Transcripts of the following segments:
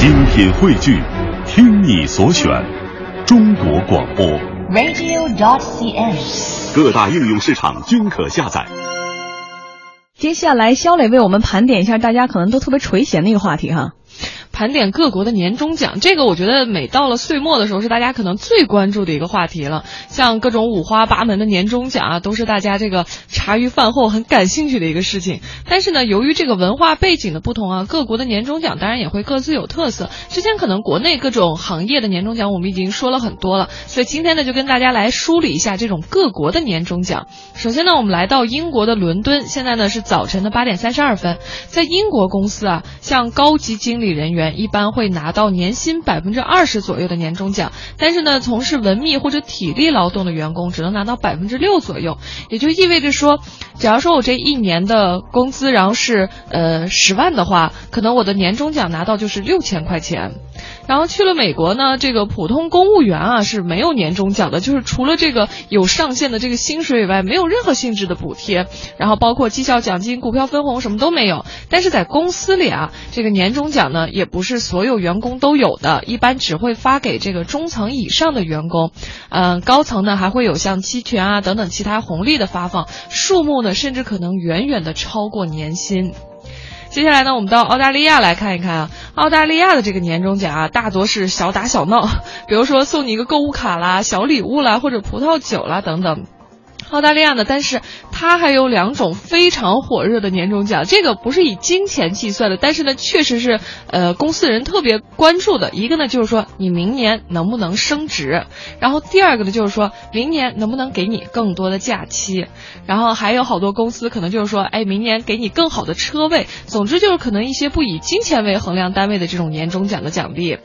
精品汇聚，听你所选，中国广播。radio.cn。各大应用市场均可下载。接下来，肖磊为我们盘点一下大家可能都特别垂涎的一个话题哈。盘点各国的年终奖，这个我觉得每到了岁末的时候是大家可能最关注的一个话题了。像各种五花八门的年终奖啊，都是大家这个茶余饭后很感兴趣的一个事情。但是呢，由于这个文化背景的不同啊，各国的年终奖当然也会各自有特色。之前可能国内各种行业的年终奖我们已经说了很多了，所以今天呢就跟大家来梳理一下这种各国的年终奖。首先呢，我们来到英国的伦敦，现在呢是早晨的八点三十二分，在英国公司啊，像高级经理人员一般会拿到年薪百分之二十左右的年终奖，但是呢，从事文秘或者体力劳动的员工只能拿到百分之六左右，也就意味着说，假如说我这一年的工资然后是呃十万的话，可能我的年终奖拿到就是六千块钱。然后去了美国呢，这个普通公务员啊是没有年终奖的，就是除了这个有上限的这个薪水以外，没有任何性质的补贴，然后包括绩效奖金、股票分红什么都没有。但是在公司里啊，这个年终奖呢也不是所有员工都有的，一般只会发给这个中层以上的员工，嗯、高层呢还会有像期权啊等等其他红利的发放，数目呢甚至可能远远的超过年薪。接下来呢，我们到澳大利亚来看一看啊，澳大利亚的这个年终奖啊，大多是小打小闹，比如说送你一个购物卡啦、小礼物啦，或者葡萄酒啦等等。澳大利亚呢，但是它还有两种非常火热的年终奖，这个不是以金钱计算的，但是呢，确实是呃公司人特别关注的。一个呢就是说你明年能不能升职，然后第二个呢就是说明年能不能给你更多的假期，然后还有好多公司可能就是说，哎，明年给你更好的车位，总之就是可能一些不以金钱为衡量单位的这种年终奖的奖励。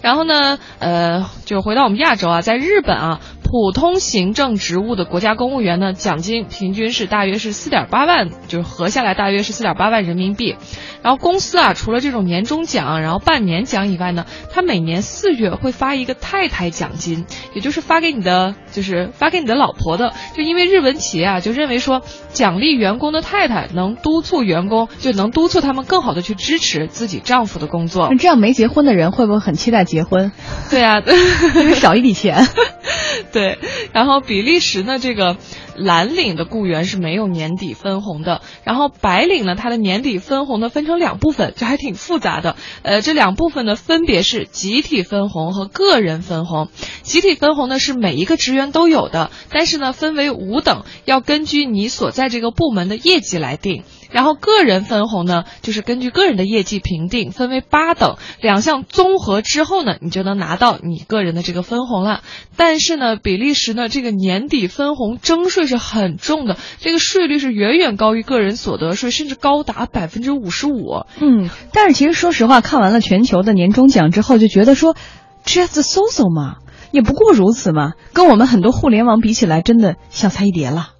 然后呢，呃，就回到我们亚洲啊，在日本啊，普通行政职务的国家公务员呢，奖金平均是大约是四点八万，就是合下来大约是四点八万人民币。然后公司啊，除了这种年终奖，然后半年奖以外呢，他每年四月会发一个太太奖金，也就是发给你的，就是发给你的老婆的。就因为日本企业啊，就认为说奖励员工的太太能督促员工，就能督促他们更好的去支持自己丈夫的工作那。这样没结婚的人会不会很期待结婚？对啊，因为少一笔钱。对，然后比利时呢，这个蓝领的雇员是没有年底分红的，然后白领呢，他的年底分红呢分成两部分，就还挺复杂的。呃，这两部分呢分别是集体分红和个人分红。集体分红呢是每一个职员都有的，但是呢分为五等，要根据你所在这个部门的业绩来定。然后个人分红呢，就是根据个人的业绩评定，分为八等，两项综合之后呢，你就能拿到你个人的这个分红了。但是呢，比利时呢这个年底分红征税是很重的，这个税率是远远高于个人所得税，甚至高达百分之五十五。嗯，但是其实说实话，看完了全球的年终奖之后，就觉得说，just so so 嘛，也不过如此嘛，跟我们很多互联网比起来，真的小菜一碟了。